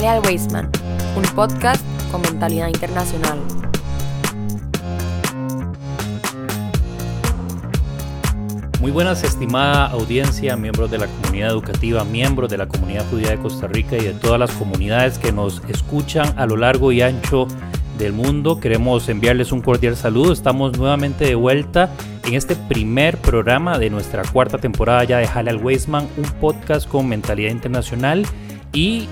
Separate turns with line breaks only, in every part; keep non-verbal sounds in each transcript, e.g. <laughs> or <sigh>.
Jale al Wasteman, un podcast con mentalidad internacional.
Muy buenas, estimada audiencia, miembros de la comunidad educativa, miembros de la comunidad judía de Costa Rica y de todas las comunidades que nos escuchan a lo largo y ancho del mundo. Queremos enviarles un cordial saludo. Estamos nuevamente de vuelta en este primer programa de nuestra cuarta temporada ya de Jale al Weisman, un podcast con mentalidad internacional y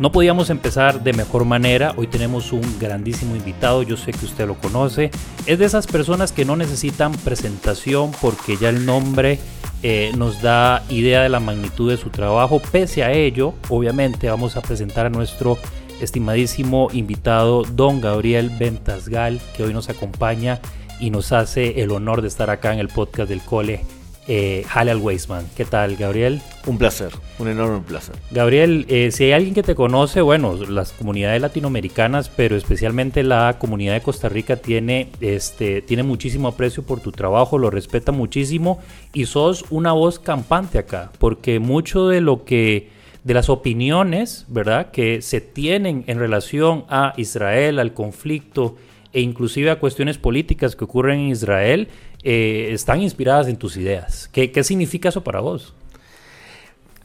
no podíamos empezar de mejor manera. Hoy tenemos un grandísimo invitado, yo sé que usted lo conoce. Es de esas personas que no necesitan presentación porque ya el nombre eh, nos da idea de la magnitud de su trabajo. Pese a ello, obviamente vamos a presentar a nuestro estimadísimo invitado, don Gabriel Ventasgal, que hoy nos acompaña y nos hace el honor de estar acá en el podcast del Cole eh, Hale al Weisman. ¿Qué tal, Gabriel?
Un placer, un enorme placer.
Gabriel, eh, si hay alguien que te conoce, bueno, las comunidades latinoamericanas, pero especialmente la comunidad de Costa Rica tiene, este, tiene muchísimo aprecio por tu trabajo, lo respeta muchísimo y sos una voz campante acá, porque mucho de lo que de las opiniones, ¿verdad?, que se tienen en relación a Israel, al conflicto e inclusive a cuestiones políticas que ocurren en Israel, eh, están inspiradas en tus ideas. ¿Qué, significa eso para vos?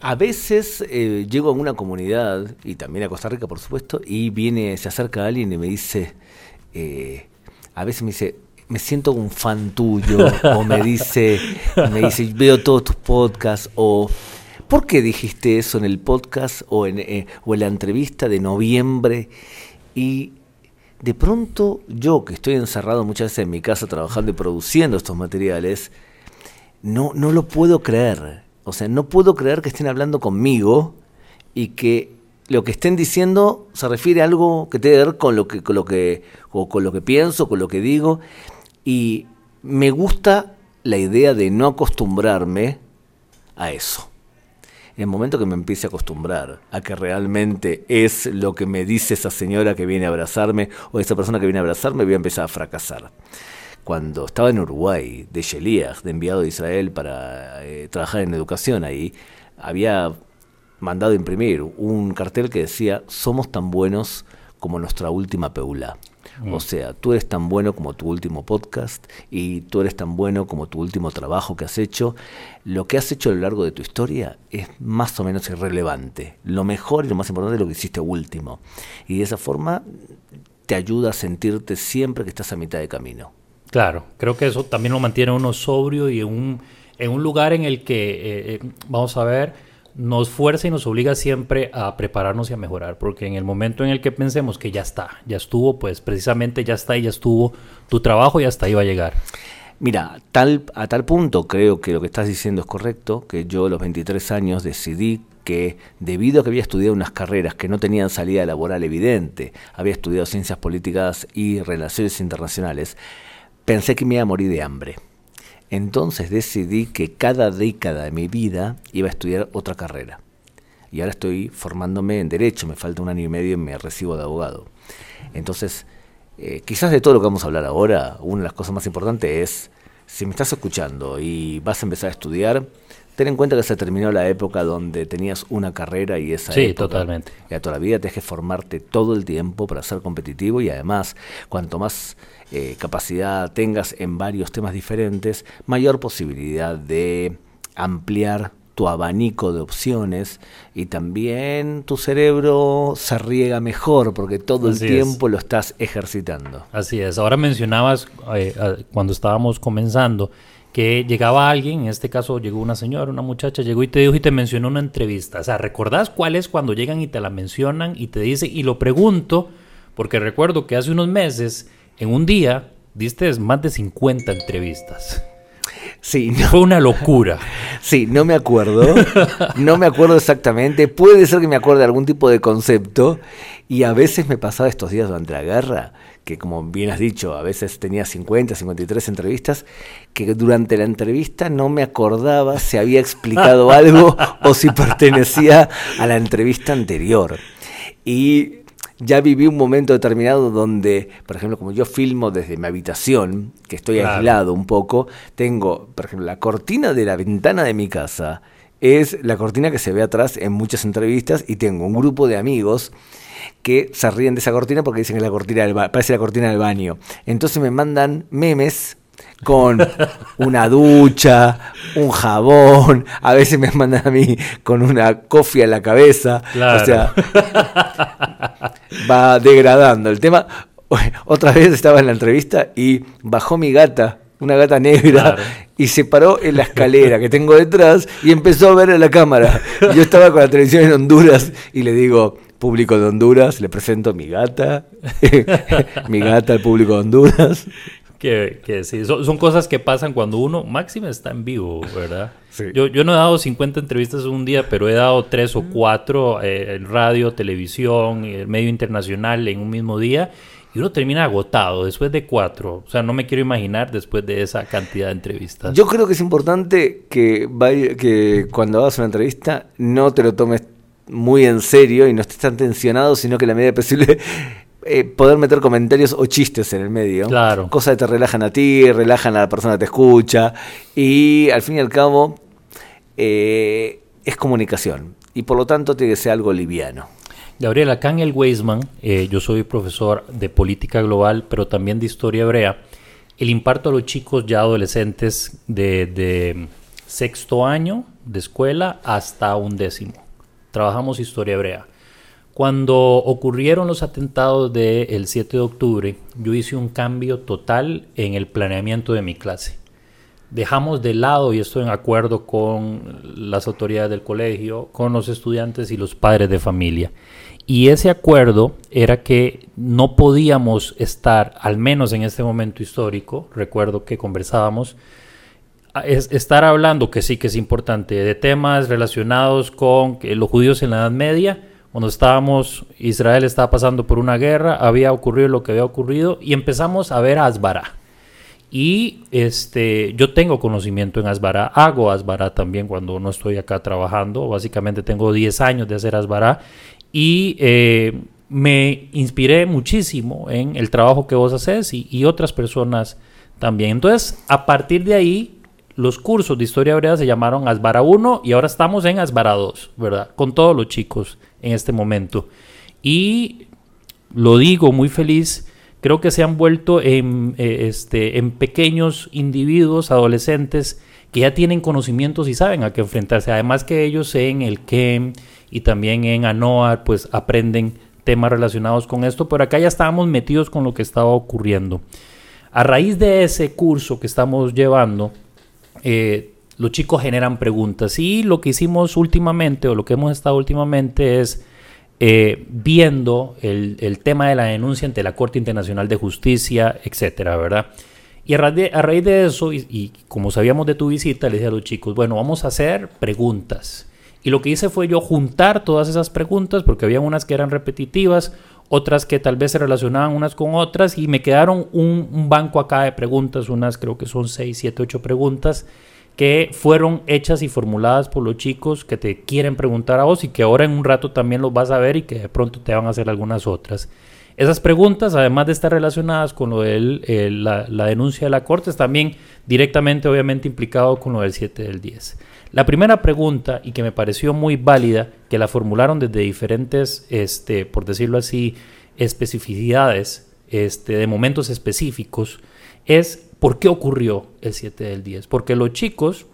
A veces eh, llego a una comunidad, y también a Costa Rica, por supuesto, y viene, se acerca alguien y me dice, eh, a veces me dice, me siento un fan tuyo, o me <laughs> dice, me dice, veo todos tus podcasts, o ¿por qué dijiste eso en el podcast o en, o en la entrevista de noviembre? Y de pronto yo, que estoy encerrado muchas veces en mi casa trabajando y produciendo estos materiales, no, no lo puedo creer. O sea, no puedo creer que estén hablando conmigo y que lo que estén diciendo se refiere a algo que tiene que ver con lo que, con lo que, o con lo que pienso, con lo que digo. Y me gusta la idea de no acostumbrarme a eso en el momento que me empiece a acostumbrar a que realmente es lo que me dice esa señora que viene a abrazarme o esa persona que viene a abrazarme, voy a empezar a fracasar. Cuando estaba en Uruguay, de Sheliach, de enviado de Israel para eh, trabajar en educación ahí, había mandado imprimir un cartel que decía, somos tan buenos como nuestra última peula. Mm. O sea, tú eres tan bueno como tu último podcast y tú eres tan bueno como tu último trabajo que has hecho. Lo que has hecho a lo largo de tu historia es más o menos irrelevante. Lo mejor y lo más importante es lo que hiciste último. Y de esa forma te ayuda a sentirte siempre que estás a mitad de camino.
Claro, creo que eso también lo mantiene uno sobrio y en un, en un lugar en el que, eh, eh, vamos a ver, nos fuerza y nos obliga siempre a prepararnos y a mejorar, porque en el momento en el que pensemos que ya está, ya estuvo, pues precisamente ya está y ya estuvo tu trabajo y hasta ahí va a llegar.
Mira, tal, a tal punto creo que lo que estás diciendo es correcto, que yo a los 23 años decidí que debido a que había estudiado unas carreras que no tenían salida laboral evidente, había estudiado ciencias políticas y relaciones internacionales, pensé que me iba a morir de hambre. Entonces decidí que cada década de mi vida iba a estudiar otra carrera. Y ahora estoy formándome en Derecho, me falta un año y medio y me recibo de abogado. Entonces, eh, quizás de todo lo que vamos a hablar ahora, una de las cosas más importantes es, si me estás escuchando y vas a empezar a estudiar, ten en cuenta que se terminó la época donde tenías una carrera y esa
sí, totalmente.
Y a toda la vida tienes que formarte todo el tiempo para ser competitivo y además, cuanto más eh, capacidad tengas en varios temas diferentes, mayor posibilidad de ampliar tu abanico de opciones y también tu cerebro se riega mejor porque todo el tiempo lo estás ejercitando.
Así es. Ahora mencionabas eh, cuando estábamos comenzando que llegaba alguien, en este caso llegó una señora, una muchacha, llegó y te dijo y te mencionó una entrevista. O sea, ¿recordás cuál es cuando llegan y te la mencionan y te dice, y lo pregunto, porque recuerdo que hace unos meses, en un día, diste más de 50 entrevistas.
Sí,
Fue una locura. <laughs>
Sí, no me acuerdo. No me acuerdo exactamente. Puede ser que me acuerde de algún tipo de concepto. Y a veces me pasaba estos días durante la guerra que como bien has dicho, a veces tenía 50, 53 entrevistas, que durante la entrevista no me acordaba si había explicado algo <laughs> o si pertenecía a la entrevista anterior. Y ya viví un momento determinado donde, por ejemplo, como yo filmo desde mi habitación, que estoy aislado un poco, tengo, por ejemplo, la cortina de la ventana de mi casa es la cortina que se ve atrás en muchas entrevistas y tengo un grupo de amigos que se ríen de esa cortina porque dicen que la cortina del parece la cortina del baño. Entonces me mandan memes con una ducha, un jabón, a veces me mandan a mí con una cofia en la cabeza. O sea, va degradando. El tema, otra vez estaba en la entrevista y bajó mi gata, una gata negra, y se paró en la escalera que tengo detrás y empezó a ver a la cámara. Yo estaba con la televisión en Honduras y le digo, público de Honduras, le presento mi gata, <laughs> mi gata al público de Honduras.
Que, que sí, son, cosas que pasan cuando uno, máximo está en vivo, ¿verdad? Yo, yo no he dado 50 entrevistas un día, pero he dado 3 o 4 eh, en radio, televisión, el medio internacional en un mismo día. Y uno termina agotado después de cuatro. O sea, no me quiero imaginar después de esa cantidad de entrevistas.
Yo creo que es importante que, vaya, que cuando hagas una entrevista no te lo tomes muy en serio y no estés tan tensionado, sino que la medida posible eh, poder meter comentarios o chistes en el medio.
Claro.
Cosas que te relajan a ti, relajan a la persona que te escucha. Y al fin y al cabo, eh, es comunicación. Y por lo tanto tiene que ser algo liviano.
Gabriel, acá en el Weisman, eh, yo soy profesor de política global, pero también de historia hebrea. El imparto a los chicos ya adolescentes de, de sexto año de escuela hasta un décimo. Trabajamos historia hebrea. Cuando ocurrieron los atentados del 7 de octubre, yo hice un cambio total en el planeamiento de mi clase. Dejamos de lado, y estoy en acuerdo con las autoridades del colegio, con los estudiantes y los padres de familia. Y ese acuerdo era que no podíamos estar, al menos en este momento histórico, recuerdo que conversábamos, estar hablando, que sí que es importante, de temas relacionados con los judíos en la Edad Media, cuando estábamos, Israel estaba pasando por una guerra, había ocurrido lo que había ocurrido y empezamos a ver a Asbara. Y este, yo tengo conocimiento en Asbara, hago Asbara también cuando no estoy acá trabajando, básicamente tengo 10 años de hacer Asbara y eh, me inspiré muchísimo en el trabajo que vos haces y, y otras personas también. Entonces, a partir de ahí, los cursos de historia hebrea se llamaron Asbara 1 y ahora estamos en Asbara 2, ¿verdad? Con todos los chicos en este momento. Y lo digo muy feliz, creo que se han vuelto en, eh, este, en pequeños individuos, adolescentes, que ya tienen conocimientos y saben a qué enfrentarse. Además que ellos en el KEM y también en ANOAR, pues aprenden temas relacionados con esto, pero acá ya estábamos metidos con lo que estaba ocurriendo. A raíz de ese curso que estamos llevando, eh, los chicos generan preguntas. Y lo que hicimos últimamente, o lo que hemos estado últimamente, es eh, viendo el, tema de la denuncia ante la Corte Internacional de Justicia, etcétera, ¿verdad? Y a, raíz de eso, y, como sabíamos de tu visita, le dije a los chicos, bueno, vamos a hacer preguntas. Y lo que hice fue yo juntar todas esas preguntas, porque había unas que eran repetitivas, otras que tal vez se relacionaban unas con otras, y me quedaron un, un banco acá de preguntas, unas creo que son 6, 7, 8 preguntas que fueron hechas y formuladas por los chicos que te quieren preguntar a vos y que ahora en un rato también los vas a ver y que de pronto te van a hacer algunas otras. Esas preguntas, además de estar relacionadas con lo de la, la, denuncia de la Corte, es también directamente, obviamente, implicado con lo del 7 del 10. La primera pregunta, y que me pareció muy válida, que la formularon desde diferentes, este, por decirlo así, especificidades, este, de momentos específicos, es ¿por qué ocurrió el 7 del 10? Porque los chicos,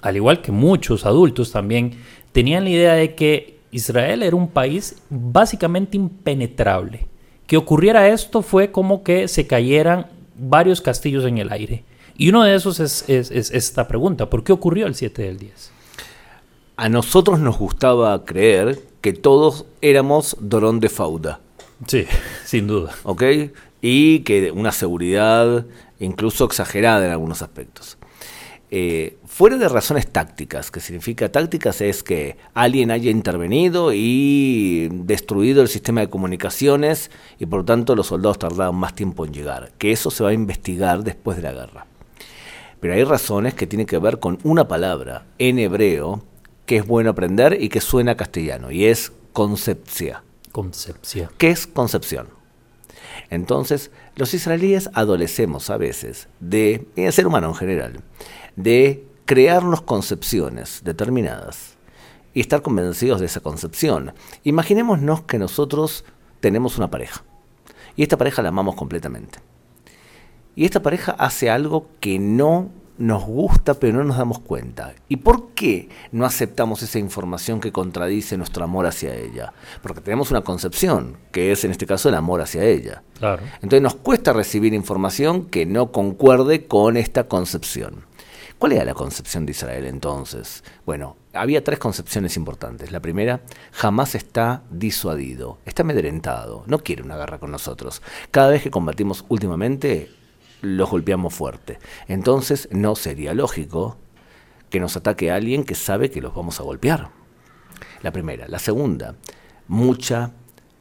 al igual que muchos adultos también, tenían la idea de que Israel era un país básicamente impenetrable. Que ocurriera esto fue como que se cayeran varios castillos en el aire. Y uno de esos es, esta pregunta, ¿por qué ocurrió el 7 del 10?
A nosotros nos gustaba creer que todos éramos Dorón de Fauda.
Sí, <laughs> sin duda.
¿Ok? Y que una seguridad incluso exagerada en algunos aspectos. Eh, fuera de razones tácticas, que significa tácticas es que alguien haya intervenido y destruido el sistema de comunicaciones y por lo tanto los soldados tardaban más tiempo en llegar, que eso se va a investigar después de la guerra. Pero hay razones que tienen que ver con una palabra en hebreo que es bueno aprender y que suena castellano, y es concepción.
Concepción.
¿Qué es concepción? Entonces, los israelíes adolecemos a veces de, el ser humano en general, de crearnos concepciones determinadas y estar convencidos de esa concepción. Imaginémonos que nosotros tenemos una pareja y esta pareja la amamos completamente. Y esta pareja hace algo que no nos gusta pero no nos damos cuenta. ¿Y por qué no aceptamos esa información que contradice nuestro amor hacia ella? Porque tenemos una concepción, que es en este caso el amor hacia ella.
Claro.
Entonces nos cuesta recibir información que no concuerde con esta concepción. ¿Cuál era la concepción de Israel entonces? Bueno, había tres concepciones importantes. La primera, jamás está disuadido, está amedrentado, no quiere una guerra con nosotros. Cada vez que combatimos últimamente, los golpeamos fuerte. Entonces no sería lógico que nos ataque alguien que sabe que los vamos a golpear. La primera. La segunda, mucha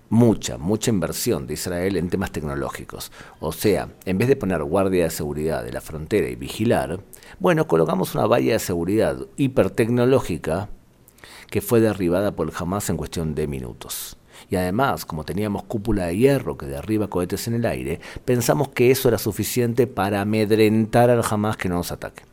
mucha, mucha inversión de Israel en temas tecnológicos. O sea, en vez de poner guardia de seguridad de la frontera y vigilar, bueno, colocamos una valla de seguridad hipertecnológica que fue derribada por Hamas en cuestión de minutos. Y además, como teníamos cúpula de hierro que derriba cohetes en el aire, pensamos que eso era suficiente para amedrentar al Hamas que no nos ataque.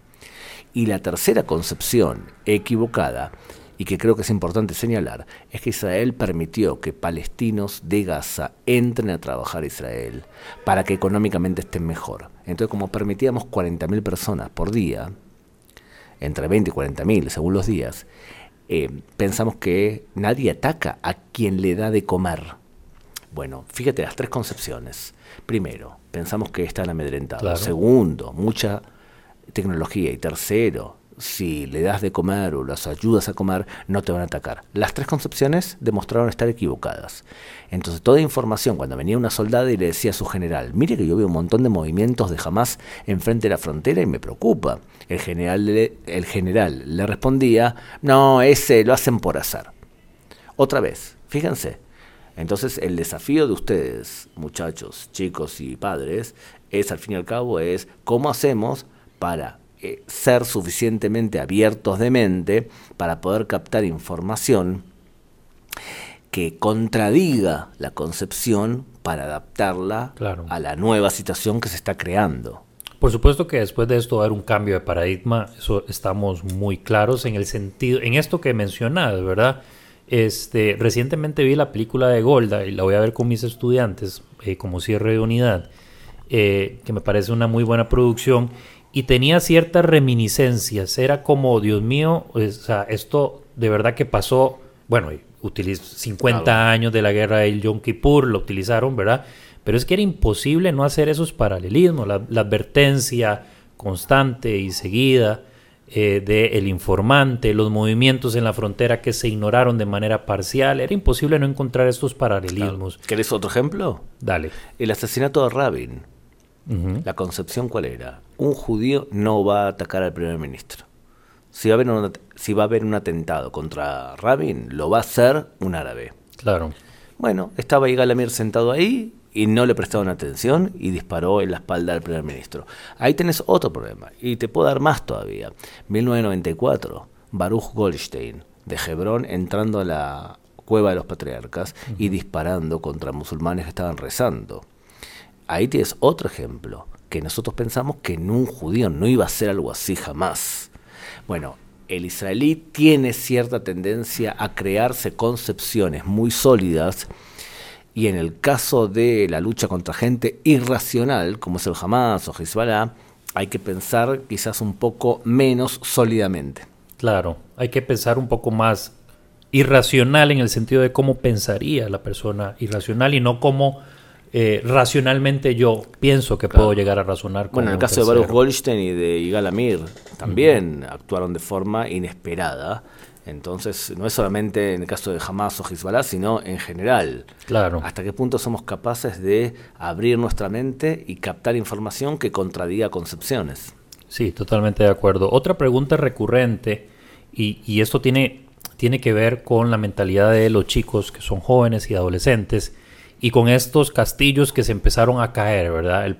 Y la tercera concepción equivocada y que creo que es importante señalar, es que Israel permitió que palestinos de Gaza entren a trabajar a Israel para que económicamente estén mejor. Entonces, como permitíamos 40.000 personas por día, entre 20 y 40.000 según los días, eh, pensamos que nadie ataca a quien le da de comer. Bueno, fíjate las tres concepciones. Primero, pensamos que están amedrentados. Segundo, mucha tecnología. Y tercero, si le das de comer o las ayudas a comer, no te van a atacar. Las tres concepciones demostraron estar equivocadas. Entonces, toda información, cuando venía una soldada y le decía a su general, mire que yo veo un montón de movimientos de Hamas enfrente de la frontera y me preocupa. El general, le, el general le respondía, no, ese lo hacen por azar. Otra vez, fíjense. Entonces, el desafío de ustedes, muchachos, chicos y padres, es al fin y al cabo, es cómo hacemos para eh, ser suficientemente abiertos de mente para poder captar información que contradiga la concepción para adaptarla a la nueva situación que se está creando.
Por supuesto que después de esto va a haber un cambio de paradigma, eso estamos muy claros en el sentido, en esto que mencionas, ¿verdad? Este, recientemente vi la película de Golda y la voy a ver con mis estudiantes eh, como cierre de unidad, eh, que me parece una muy buena producción y tenía ciertas reminiscencias. Era como, Dios mío, o sea, esto de verdad que pasó, bueno, 50 años de la guerra del Yom Kippur, lo utilizaron, ¿verdad? Pero es que era imposible no hacer esos paralelismos, la, advertencia constante y seguida eh, del informante, los movimientos en la frontera que se ignoraron de manera parcial, era imposible no encontrar estos paralelismos.
¿Querés otro ejemplo?
Dale.
El asesinato de Rabin. La concepción cuál era? Un judío no va a atacar al primer ministro. Si va, a haber un, si va a haber un atentado contra Rabin, lo va a hacer un árabe.
Claro.
Bueno, estaba Yigal Amir sentado ahí y no le prestaron atención y disparó en la espalda del primer ministro. Ahí tenés otro problema y te puedo dar más todavía. 1994, Baruch Goldstein de Hebrón entrando a la cueva de los patriarcas y disparando contra musulmanes que estaban rezando ahí tienes otro ejemplo, que nosotros pensamos que en un judío no iba a ser algo así jamás. Bueno, el israelí tiene cierta tendencia a crearse concepciones muy sólidas y en el caso de la lucha contra gente irracional, como es el Hamas o Hezbollah, hay que pensar quizás un poco menos sólidamente.
Claro, hay que pensar un poco más irracional en el sentido de cómo pensaría la persona irracional y no como eh, racionalmente yo pienso que puedo llegar a razonar
con Bueno, en el caso de Baruch Goldstein y de Yigal Amir también actuaron de forma inesperada. Entonces, no es solamente en el caso de Hamas o Hezbollah, sino en general.
Claro.
¿Hasta qué punto somos capaces de abrir nuestra mente y captar información que contradiga concepciones?
Sí, totalmente de acuerdo. Otra pregunta recurrente, y, y esto tiene, tiene que ver con la mentalidad de los chicos que son jóvenes y adolescentes, y con estos castillos que se empezaron a caer, ¿verdad? El,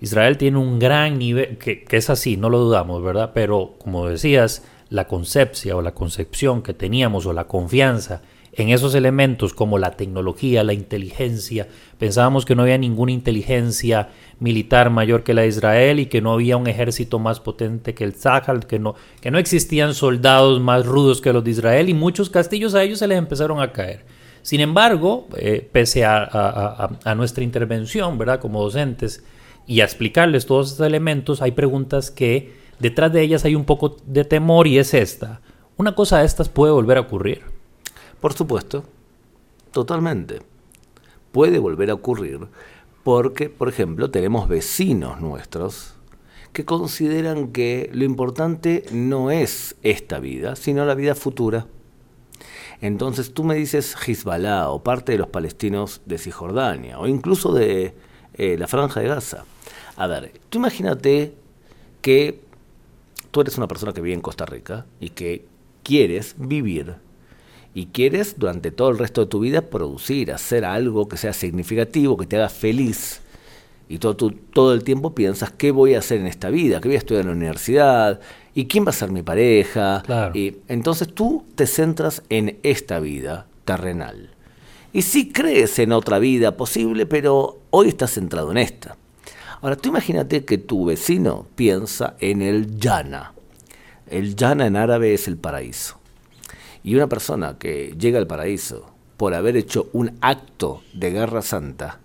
Israel tiene un gran nivel, que, es así, no lo dudamos, ¿verdad? Pero como decías, la concepción o la concepción que teníamos o la confianza en esos elementos como la tecnología, la inteligencia. Pensábamos que no había ninguna inteligencia militar mayor que la de Israel y que no había un ejército más potente que el Zahal, que no, que no existían soldados más rudos que los de Israel y muchos castillos a ellos se les empezaron a caer. Sin embargo, eh, pese a, a, nuestra intervención, ¿verdad? Como docentes y a explicarles todos estos elementos, hay preguntas que detrás de ellas hay un poco de temor y es esta. ¿Una cosa de estas puede volver a ocurrir?
Por supuesto, totalmente. Puede volver a ocurrir porque, por ejemplo, tenemos vecinos nuestros que consideran que lo importante no es esta vida, sino la vida futura. Entonces tú me dices Hezbollah o parte de los palestinos de Cisjordania o incluso de eh, la franja de Gaza. A ver, tú imagínate que tú eres una persona que vive en Costa Rica y que quieres vivir y quieres durante todo el resto de tu vida producir, hacer algo que sea significativo, que te haga feliz. Y todo, todo el tiempo piensas, ¿qué voy a hacer en esta vida? ¿Qué voy a estudiar en la universidad? ¿Y quién va a ser mi pareja? Y entonces tú te centras en esta vida terrenal. Y sí crees en otra vida posible, pero hoy estás centrado en esta. Ahora, tú imagínate que tu vecino piensa en el yana. El yana en árabe es el paraíso. Y una persona que llega al paraíso por haber hecho un acto de guerra santa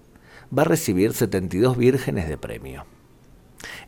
va a recibir 72 vírgenes de premio.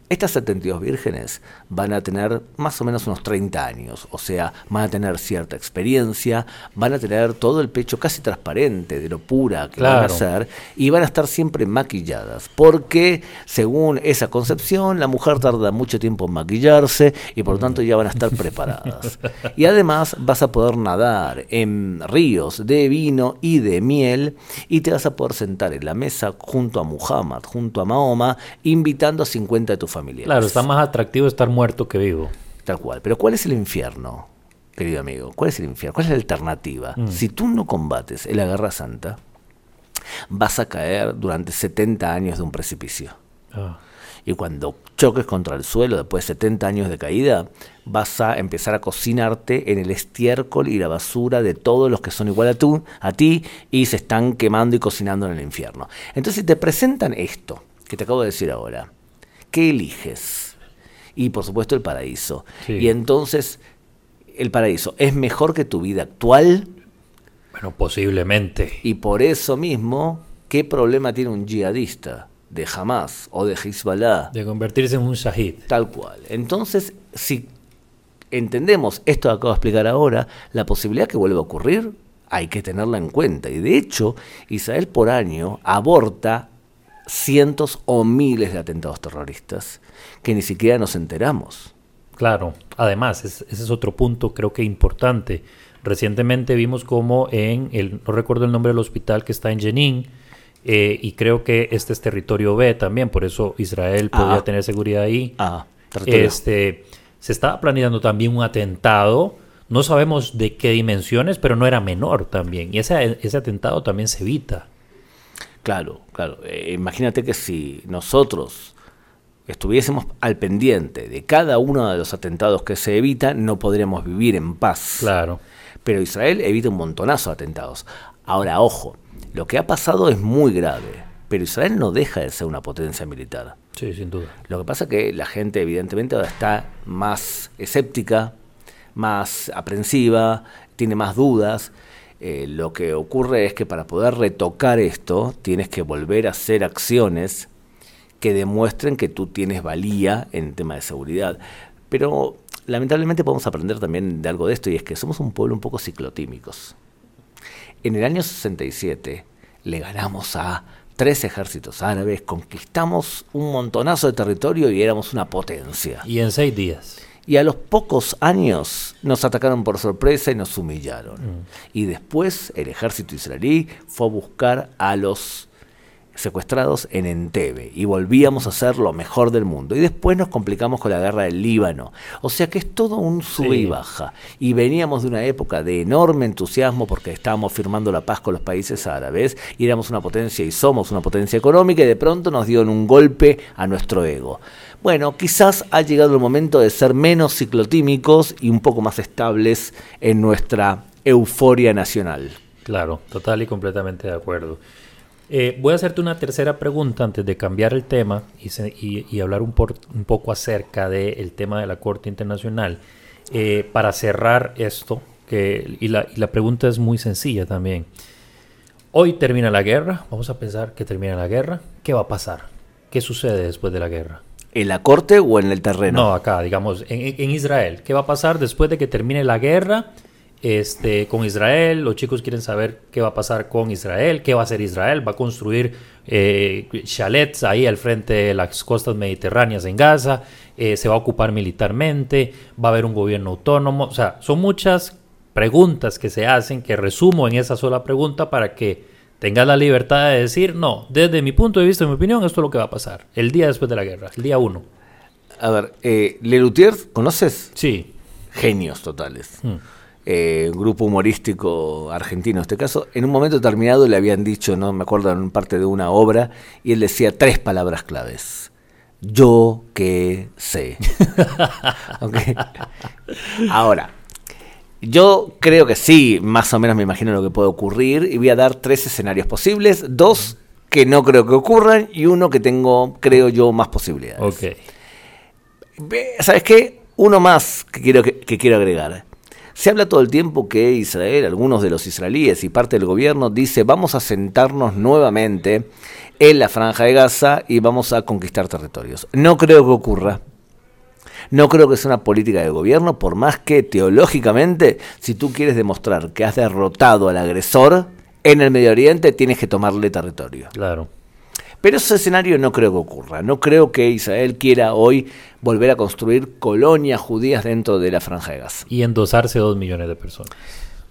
Estas 72 vírgenes van a tener más o menos unos 30 años, o sea, van a tener cierta experiencia, van a tener todo el pecho casi transparente de lo pura que van a ser y van a estar siempre maquilladas, porque según esa concepción, la mujer tarda mucho tiempo en maquillarse y por lo tanto ya van a estar preparadas. <laughs> Y además vas a poder nadar en ríos de vino y de miel y te vas a poder sentar en la mesa junto a Muhammad, junto a Mahoma, invitando a 50 de tus
Claro, está más atractivo estar muerto que vivo.
Tal cual. Pero ¿cuál es el infierno, querido amigo? ¿Cuál es el infierno? ¿Cuál es la alternativa? Mm. Si tú no combates en la Guerra Santa, vas a caer durante 70 años de un precipicio. Ah. Y cuando choques contra el suelo después de 70 años de caída, vas a empezar a cocinarte en el estiércol y la basura de todos los que son igual a, tú, a ti y se están quemando y cocinando en el infierno. Entonces, si te presentan esto que te acabo de decir ahora, ¿qué eliges? Y por supuesto el paraíso. Y entonces, ¿el paraíso es mejor que tu vida actual?
Bueno, posiblemente.
Y por eso mismo, ¿qué problema tiene un yihadista de Hamas o de Hezbollah?
De convertirse en un shahid.
Tal cual. Entonces, si entendemos esto que acabo de explicar ahora, la posibilidad que vuelva a ocurrir hay que tenerla en cuenta. Y de hecho, Israel por año aborta cientos o miles de atentados terroristas que ni siquiera nos enteramos.
Claro, además, ese es otro punto creo que importante. Recientemente vimos como en, el, no recuerdo el nombre del hospital que está en Jenin, eh, y creo que este es territorio B también, por eso Israel podía ah. tener seguridad ahí.
Ah,
este, se estaba planeando también un atentado, no sabemos de qué dimensiones, pero no era menor también, y ese, ese atentado también se evita.
Claro, claro. Eh, imagínate que si nosotros estuviésemos al pendiente de cada uno de los atentados que se evitan, no podríamos vivir en paz.
Claro.
Pero Israel evita un montonazo de atentados. Ahora, ojo, lo que ha pasado es muy grave, pero Israel no deja de ser una potencia militar.
Sí, sin duda.
Lo que pasa es que la gente evidentemente ahora está más escéptica, más aprensiva, tiene más dudas eh, lo que ocurre es que para poder retocar esto tienes que volver a hacer acciones que demuestren que tú tienes valía en tema de seguridad. Pero lamentablemente podemos aprender también de algo de esto y es que somos un pueblo un poco ciclotímicos. En el año 67 le ganamos a tres ejércitos árabes, conquistamos un montonazo de territorio y éramos una potencia.
Y en seis días
y a los pocos años nos atacaron por sorpresa y nos humillaron. Mm. Y después el ejército israelí fue a buscar a los secuestrados en Entebbe y volvíamos a ser lo mejor del mundo. Y después nos complicamos con la guerra del Líbano. O sea que es todo un sub y baja. Y veníamos de una época de enorme entusiasmo porque estábamos firmando la paz con los países árabes y éramos una potencia y somos una potencia económica y de pronto nos dieron un golpe a nuestro ego. Bueno, quizás ha llegado el momento de ser menos ciclotímicos y un poco más estables en nuestra euforia nacional.
Claro, total y completamente de acuerdo. Eh, voy a hacerte una tercera pregunta antes de cambiar el tema y, hablar un, poco acerca del tema de la Corte Internacional. Eh, para cerrar esto, que, y, la, pregunta es muy sencilla también. Hoy termina la guerra, vamos a pensar que termina la guerra. ¿Qué va a pasar? ¿Qué sucede después de la guerra?
¿En la corte o en el terreno?
No, acá, digamos, en Israel. ¿Qué va a pasar después de que termine la guerra? este, con Israel. Los chicos quieren saber qué va a pasar con Israel, qué va a hacer Israel. Va a construir eh, chalets ahí al frente de las costas mediterráneas en Gaza. Eh, se va a ocupar militarmente. Va a haber un gobierno autónomo. O sea, son muchas preguntas que se hacen que resumo en esa sola pregunta para que tengas la libertad de decir, no, desde mi punto de vista, mi opinión, esto es lo que va a pasar. El día después de la guerra, el día uno.
A ver, eh, Lelutier, ¿conoces?
Sí.
Genios totales. Mm eh, grupo humorístico argentino en este caso, en un momento determinado le habían dicho, no me acuerdo, en parte de una obra, y él decía tres palabras claves. Yo que sé. <laughs> Ahora, yo creo que sí, más o menos me imagino lo que puede ocurrir, y voy a dar tres escenarios posibles, dos que no creo que ocurran y uno que tengo, creo yo, más posibilidades.
Ok.
¿Sabes qué? Uno más que quiero, que quiero agregar. Se habla todo el tiempo que Israel, algunos de los israelíes y parte del gobierno dice vamos a sentarnos nuevamente en la franja de Gaza y vamos a conquistar territorios. No creo que ocurra. No creo que sea una política de gobierno, por más que teológicamente, si tú quieres demostrar que has derrotado al agresor en el Medio Oriente, tienes que tomarle territorio.
Claro.
Pero ese escenario no creo que ocurra. No creo que Israel quiera hoy volver a construir colonias judías dentro de la franja de Gaza.
Y endosarse dos millones de personas.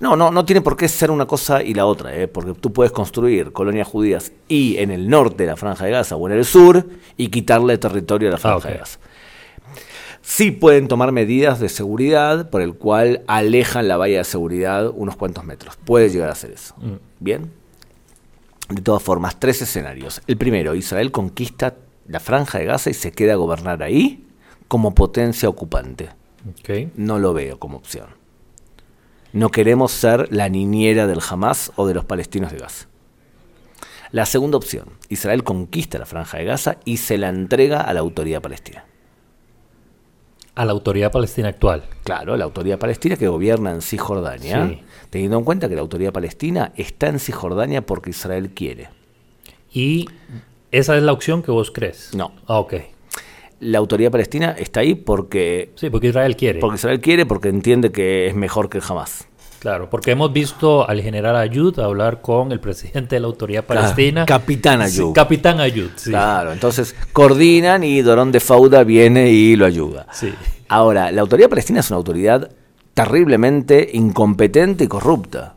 No, no, no tiene por qué ser una cosa y la otra, ¿eh? porque tú puedes construir colonias judías y en el norte de la franja de Gaza o en el sur y quitarle territorio a la franja de Gaza. Sí pueden tomar medidas de seguridad por el cual alejan la valla de seguridad unos cuantos metros. Puede llegar a hacer eso. Mm. Bien. De todas formas, tres escenarios. El primero, Israel conquista la franja de Gaza y se queda a gobernar ahí como potencia ocupante. No lo veo como opción. No queremos ser la niñera del Hamas o de los palestinos de Gaza. La segunda opción, Israel conquista la franja de Gaza y se la entrega a la autoridad palestina
a la autoridad palestina actual.
Claro, la autoridad palestina que gobierna en Cisjordania, teniendo en cuenta que la autoridad palestina está en Cisjordania porque Israel quiere.
¿Y esa es la opción que vos crees?
No.
Ah, ok.
La autoridad palestina está ahí porque...
Sí, porque Israel quiere.
Porque Israel quiere, porque entiende que es mejor que jamás.
Claro, porque hemos visto al general Ayud hablar con el presidente de la autoridad palestina.
capitán Ayud.
capitán Ayud, sí.
Claro, entonces coordinan y Dorón de Fauda viene y lo ayuda.
Sí.
Ahora, la autoridad palestina es una autoridad terriblemente incompetente y corrupta.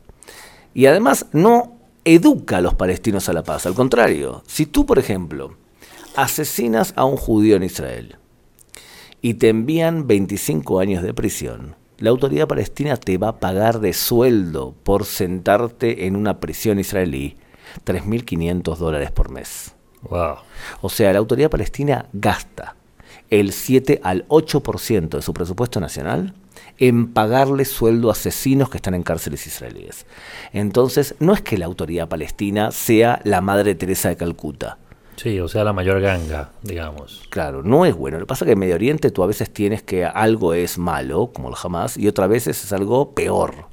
Y además no educa a los palestinos a la paz. Al contrario, si tú, por ejemplo, asesinas a un judío en Israel y te envían 25 años de prisión, la autoridad palestina te va a pagar de sueldo por sentarte en una prisión israelí 3.500 dólares por mes.
Wow.
O sea, la autoridad palestina gasta el 7 al 8% de su presupuesto nacional en pagarle sueldo a asesinos que están en cárceles israelíes. Entonces, no es que la autoridad palestina sea la Madre Teresa de Calcuta.
Sí, o sea, la mayor ganga, digamos.
Claro, no es bueno. Lo que pasa es que en Medio Oriente tú a veces tienes que algo es malo, como el Hamas, y otras veces es algo peor.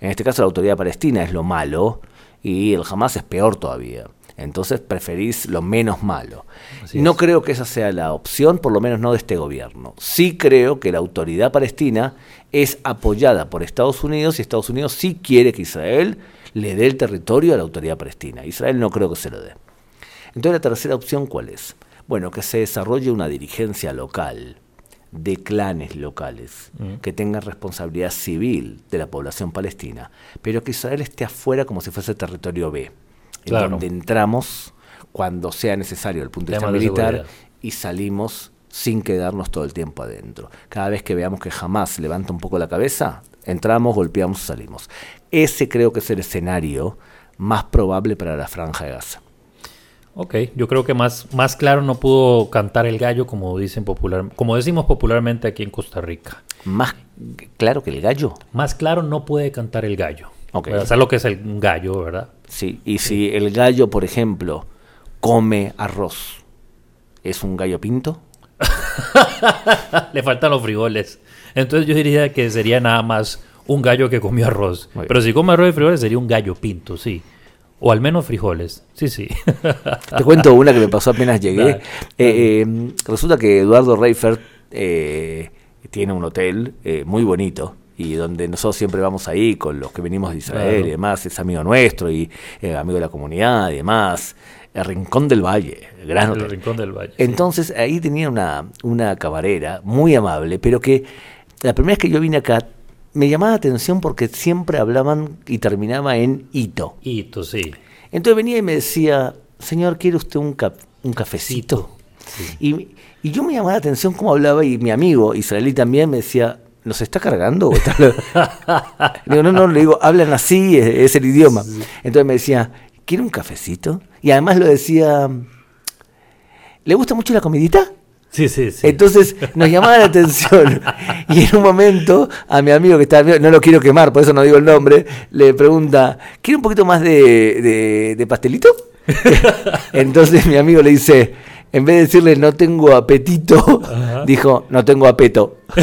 En este caso la autoridad palestina es lo malo y el Hamas es peor todavía. Entonces preferís lo menos malo. no creo que esa sea la opción, por lo menos no de este gobierno. Sí creo que la autoridad palestina es apoyada por Estados Unidos y Estados Unidos sí quiere que Israel le dé el territorio a la autoridad palestina. Israel no creo que se lo dé. Entonces la tercera opción, ¿cuál es? Bueno, que se desarrolle una dirigencia local de clanes locales mm. que tengan responsabilidad civil de la población palestina, pero que Israel esté afuera como si fuese territorio B, en donde entramos cuando sea necesario el punto de vista militar y salimos sin quedarnos todo el tiempo adentro. Cada vez que veamos que jamás levanta un poco la cabeza, entramos, golpeamos, salimos. Ese creo que es el escenario más probable para la franja de Gaza.
Ok, yo creo que más, más claro no pudo cantar el gallo como dicen popular, como decimos popularmente aquí en Costa Rica.
Más claro que el gallo.
Más claro no puede cantar el gallo.
Ok.
¿verdad? ¿Sabes lo que es el gallo, verdad?
Sí, y si el gallo, por ejemplo, come arroz, ¿es un gallo pinto? <laughs>
Le faltan los frijoles. Entonces yo diría que sería nada más un gallo que comió arroz. Pero si come arroz y frijoles sería un gallo pinto, sí. O al menos frijoles. Sí, sí. <laughs>
Te cuento una que me pasó apenas <laughs> llegué.
Dale,
Eh, eh, resulta que Eduardo Reifert eh, tiene un hotel eh, muy bonito y donde nosotros siempre vamos ahí con los que venimos de Israel
Claro.
y demás, es amigo nuestro y amigo de la comunidad y demás. El Rincón del Valle, el gran
el
hotel.
rincón del valle.
Entonces ahí tenía una, una camarera muy amable, pero que la primera vez que yo vine acá me llamaba la atención porque siempre hablaban y terminaba en hito.
Hito, sí.
Entonces venía y me decía, señor, ¿quiere usted un, cap- un cafecito? Y, y yo me llamaba la atención cómo hablaba y mi amigo israelí también me decía, ¿nos está cargando? o está lo-?" le <laughs> digo, no, no, le digo, hablan así, es, es el idioma. Entonces me decía, ¿quiere un cafecito? Y además lo decía, ¿le gusta mucho la comidita?
Sí, sí, sí.
Entonces nos llamaba la atención. Y en un momento a mi amigo que estaba, no lo quiero quemar, por eso no digo el nombre, le pregunta, ¿quiere un poquito más de, de- de pastelito? <laughs> Entonces mi amigo le dice, en vez de decirle no tengo apetito, dijo no tengo apeto. <laughs>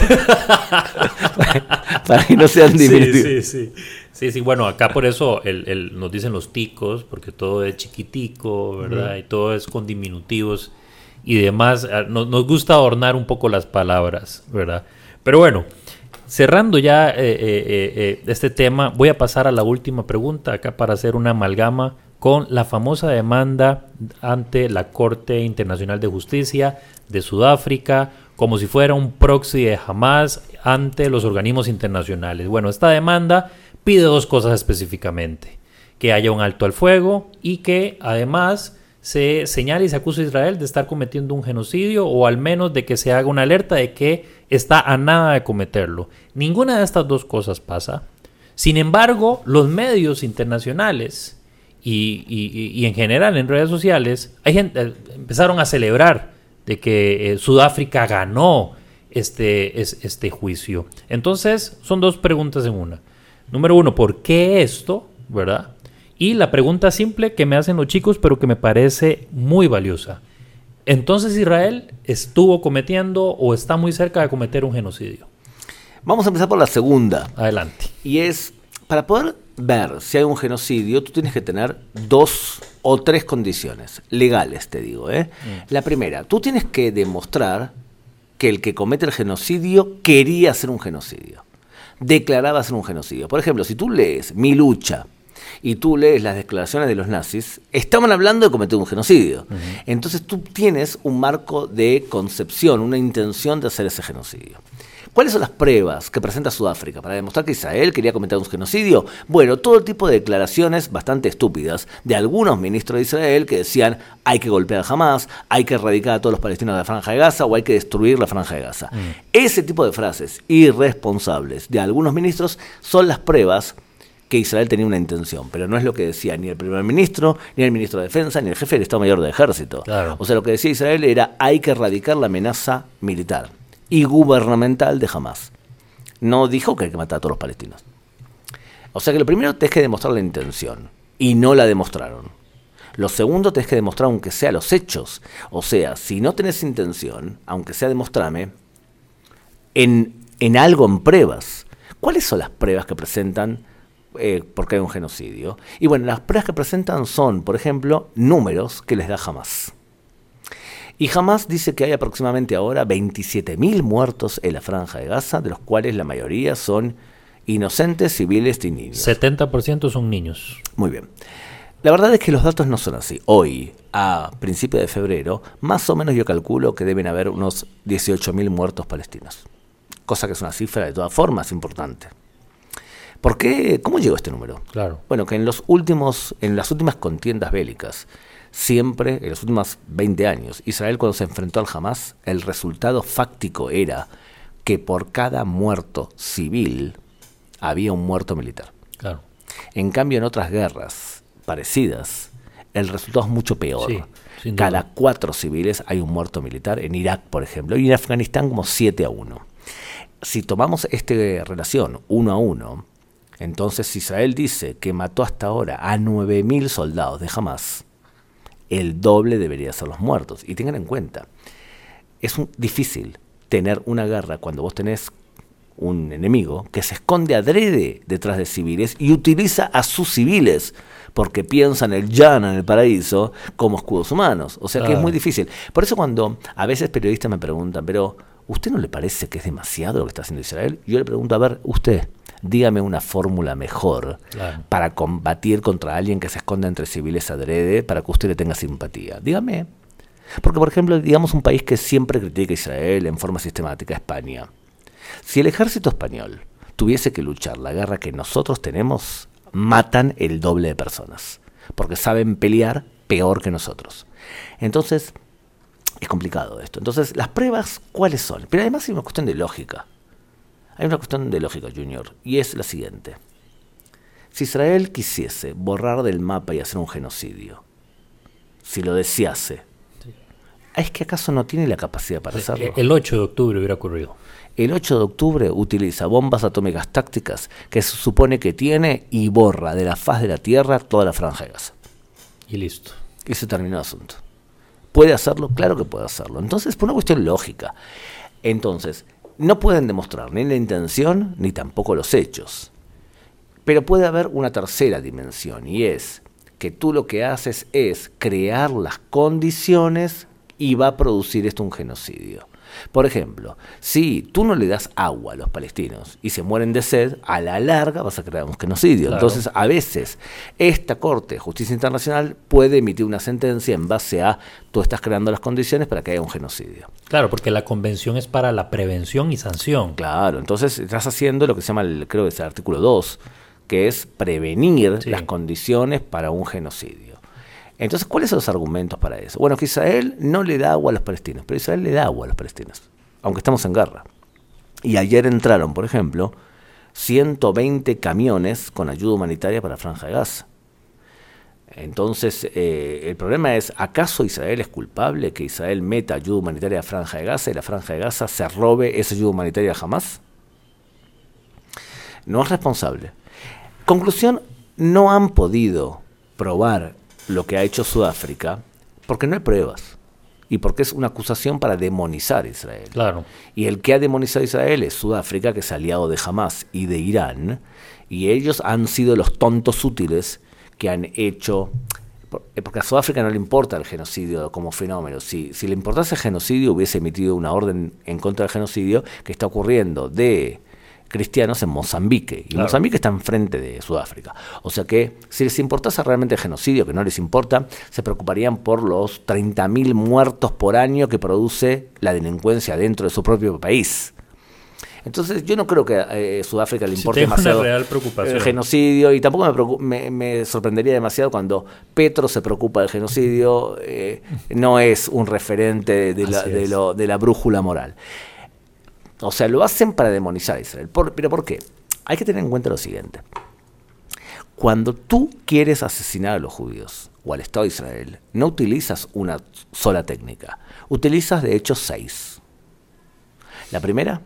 Para que no sean
Sí, sí, sí. Sí, sí, bueno, acá por eso el, el- nos dicen los ticos, porque todo es chiquitico, ¿verdad? Y todo es con diminutivos y demás. Ah, Nos, gusta adornar un poco las palabras, ¿verdad? Pero bueno, cerrando ya eh, eh, eh, este tema, voy a pasar a la última pregunta acá para hacer una amalgama con la famosa demanda ante la Corte Internacional de Justicia de Sudáfrica, como si fuera un proxy de Hamas ante los organismos internacionales. Bueno, esta demanda pide dos cosas específicamente, que haya un alto al fuego y que además se señale y se acuse a Israel de estar cometiendo un genocidio o al menos de que se haga una alerta de que está a nada de cometerlo. Ninguna de estas dos cosas pasa. Sin embargo, los medios internacionales y, en general en redes sociales hay gente, eh, empezaron a celebrar de que eh, Sudáfrica ganó este, es- este juicio. Entonces, son dos preguntas en una. Número uno, ¿por qué esto? ¿Verdad? Y la pregunta simple que me hacen los chicos, pero que me parece muy valiosa. Entonces Israel estuvo cometiendo o está muy cerca de cometer un genocidio.
Vamos a empezar por la segunda.
Adelante.
Y es, para poder ver si hay un genocidio, tú tienes que tener dos o tres condiciones legales, te digo. ¿eh? La primera, tú tienes que demostrar que el que comete el genocidio quería hacer un genocidio. Declaraba hacer un genocidio. Por ejemplo, si tú lees Mi lucha y tú lees las declaraciones de los nazis, estaban hablando de cometer un genocidio. Entonces tú tienes un marco de concepción, una intención de hacer ese genocidio. ¿Cuáles son las pruebas que presenta Sudáfrica para demostrar que Israel quería cometer un genocidio? Bueno, todo tipo de declaraciones bastante estúpidas de algunos ministros de Israel que decían hay que golpear a Hamas, hay que erradicar a todos los palestinos de la Franja de Gaza o hay que destruir la Franja de Gaza. Ese tipo de frases irresponsables de algunos ministros son las pruebas que Israel tenía una intención, pero no es lo que decía ni el primer ministro, ni el ministro de Defensa, ni el jefe del Estado Mayor del Ejército.
Claro.
O sea, lo que decía Israel era hay que erradicar la amenaza militar y gubernamental de Hamas. No dijo que hay que matar a todos los palestinos. O sea que lo primero tenés que demostrar la intención y no la demostraron. Lo segundo tenés que demostrar aunque sea los hechos. O sea, si no tenés intención, aunque sea demostrame, en, en algo, en pruebas. ¿Cuáles son las pruebas que presentan eh, porque hay un genocidio? Y bueno, las pruebas que presentan son, por ejemplo, números que les da Hamas. Y Hamas dice que hay aproximadamente ahora 27.000 muertos en la franja de Gaza, de los cuales la mayoría son inocentes, civiles y niños.
70% son niños.
Muy bien. La verdad es que los datos no son así. Hoy, a principios de febrero, más o menos yo calculo que deben haber unos 18.000 muertos palestinos. Cosa que es una cifra de todas formas importante. ¿Por qué? ¿Cómo llegó este número?
Claro.
Bueno, que en los últimos, en las últimas contiendas bélicas, siempre, en los últimos 20 años, Israel cuando se enfrentó al Hamas, el resultado fáctico era que por cada muerto civil había un muerto militar.
Claro.
En cambio, en otras guerras parecidas, el resultado es mucho peor.
Sí.
Cada cuatro civiles hay un muerto militar. En Irak, por ejemplo, y en Afganistán como 7 a 1. Si tomamos esta relación uno a uno, Entonces Israel dice que mató hasta ahora a 9.000 soldados de Hamas. El doble debería ser los muertos. Y tengan en cuenta, es difícil tener una guerra cuando vos tenés un enemigo que se esconde adrede detrás de civiles y utiliza a sus civiles porque piensa en el llano, en el paraíso, como escudos humanos. O sea que es muy difícil. Por eso cuando a veces periodistas me preguntan, pero ¿usted no le parece que es demasiado lo que está haciendo Israel? Yo le pregunto, a ver, usted, dígame una fórmula mejor para combatir contra alguien que se esconde entre civiles adrede para que usted le tenga simpatía. Dígame. Porque, por ejemplo, digamos un país que siempre critica a Israel en forma sistemática, España. Si el ejército español tuviese que luchar la guerra que nosotros tenemos, matan el doble de personas, porque saben pelear peor que nosotros. Entonces, es complicado esto. Entonces, las pruebas, ¿cuáles son? Pero además hay una cuestión de lógica. Hay una cuestión de lógica, Junior, y es la siguiente. Si Israel quisiese borrar del mapa y hacer un genocidio, si lo desease, ¿es que acaso no tiene la capacidad para hacerlo?
El 8 de octubre hubiera ocurrido
el 8 de octubre utiliza bombas atómicas tácticas que se supone que tiene y borra de la faz de la Tierra toda la franja de Gaza.
Y listo.
Y se terminó el asunto. ¿Puede hacerlo? Claro que puede hacerlo. Entonces, por una cuestión lógica. Entonces, no pueden demostrar ni la intención ni tampoco los hechos. Pero puede haber una tercera dimensión y es que tú lo que haces es crear las condiciones y va a producir esto un genocidio. Por ejemplo, si tú no le das agua a los palestinos y se mueren de sed, a la larga vas a crear un genocidio. Entonces, a veces, esta Corte de Justicia Internacional puede emitir una sentencia en base a tú estás creando las condiciones para que haya un genocidio.
Claro, porque la convención es para la prevención y sanción.
Claro, entonces estás haciendo lo que se llama, el, creo que es el artículo 2, que es prevenir las condiciones para un genocidio. Entonces, ¿cuáles son los argumentos para eso? Bueno, que Israel no le da agua a los palestinos, pero Israel le da agua a los palestinos, aunque estamos en guerra. Y ayer entraron, por ejemplo, 120 camiones con ayuda humanitaria para Franja de Gaza. Entonces, eh, el problema es, ¿acaso Israel es culpable que Israel meta ayuda humanitaria a Franja de Gaza y la Franja de Gaza se robe esa ayuda humanitaria jamás? No es responsable. Conclusión, no han podido probar lo que ha hecho Sudáfrica, porque no hay pruebas y porque es una acusación para demonizar a Israel.
Claro.
Y el que ha demonizado a Israel es Sudáfrica, que es aliado de Hamas y de Irán, y ellos han sido los tontos útiles que han hecho porque a Sudáfrica no le importa el genocidio como fenómeno. Si, si le importase el genocidio, hubiese emitido una orden en contra del genocidio que está ocurriendo de cristianos en Mozambique. Y Mozambique está enfrente de Sudáfrica. O sea que si les importase realmente el genocidio, que no les importa, se preocuparían por los 30.000 muertos por año que produce la delincuencia dentro de su propio país. Entonces yo no creo que a eh, Sudáfrica le importe demasiado el genocidio y tampoco me, sorprendería demasiado cuando Petro se preocupa del genocidio, eh, no es un referente de la, de la brújula moral. O sea, lo hacen para demonizar a Israel. ¿Pero por qué? Hay que tener en cuenta lo siguiente. Cuando tú quieres asesinar a los judíos o al Estado de Israel, no utilizas una sola técnica. Utilizas de hecho seis. La primera,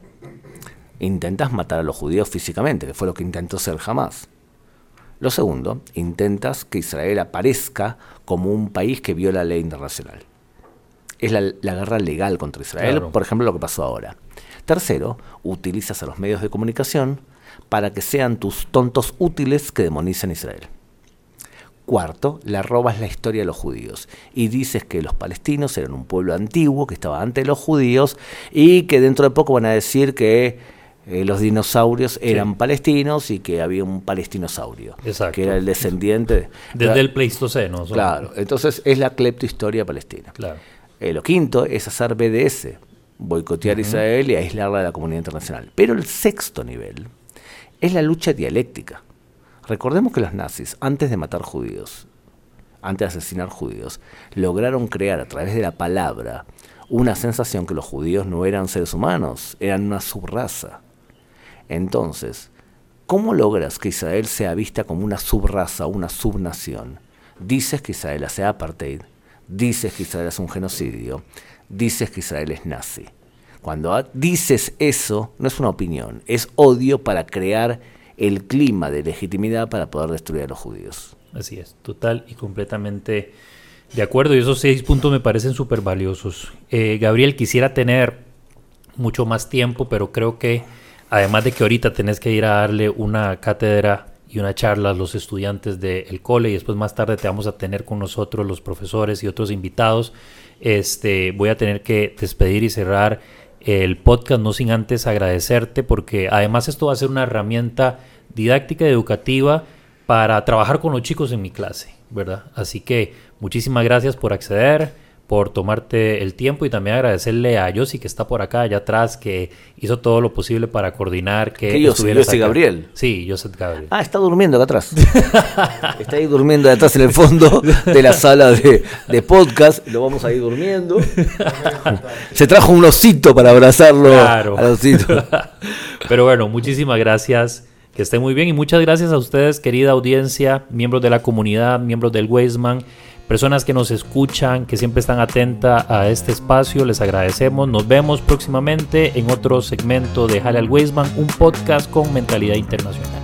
intentas matar a los judíos físicamente, que fue lo que intentó hacer Hamas. Lo segundo, intentas que Israel aparezca como un país que viola la ley internacional. Es la, guerra legal contra Israel, por ejemplo, lo que pasó ahora. Tercero, utilizas a los medios de comunicación para que sean tus tontos útiles que demonicen a Israel. Cuarto, le robas la historia a los judíos y dices que los palestinos eran un pueblo antiguo que estaba ante los judíos y que dentro de poco van a decir que eh, los dinosaurios eran palestinos y que había un palestinosaurio, que era el descendiente.
Desde el Pleistoceno.
Claro, entonces es la cleptohistoria palestina.
Claro.
Eh, lo quinto es hacer BDS, boicotear a Israel y aislarla de la comunidad internacional. Pero el sexto nivel es la lucha dialéctica. Recordemos que los nazis, antes de matar judíos, antes de asesinar judíos, lograron crear a través de la palabra una sensación que los judíos no eran seres humanos, eran una subraza. Entonces, ¿cómo logras que Israel sea vista como una subraza, una subnación? Dices que Israel hace apartheid, dices que Israel es un genocidio, dices que Israel es nazi. Cuando dices eso, no es una opinión, es odio para crear el clima de legitimidad para poder destruir a los judíos.
Así es, total y completamente de acuerdo. Y esos seis puntos me parecen súper valiosos. Eh, Gabriel, quisiera tener mucho más tiempo, pero creo que además de que ahorita tenés que ir a darle una cátedra y una charla a los estudiantes del cole y después más tarde te vamos a tener con nosotros los profesores y otros invitados. Este, voy a tener que despedir y cerrar el podcast no sin antes agradecerte porque además esto va a ser una herramienta didáctica y educativa para trabajar con los chicos en mi clase, ¿verdad? Así que muchísimas gracias por acceder por tomarte el tiempo y también agradecerle a Yossi que está por acá, allá atrás, que hizo todo lo posible para coordinar que
¿Qué Yossi, Gabriel?
Sí, Yossi Gabriel.
Ah, está durmiendo acá atrás. <laughs> está ahí durmiendo atrás en el fondo de la sala de, podcast. Lo vamos a ir durmiendo. <laughs> Se trajo un osito para abrazarlo claro. al osito. <laughs>
Pero bueno, muchísimas gracias. Que esté muy bien y muchas gracias a ustedes, querida audiencia, miembros de la comunidad, miembros del Weisman personas que nos escuchan, que siempre están atentas a este espacio, les agradecemos. Nos vemos próximamente en otro segmento de Jale al Weisman, un podcast con mentalidad internacional.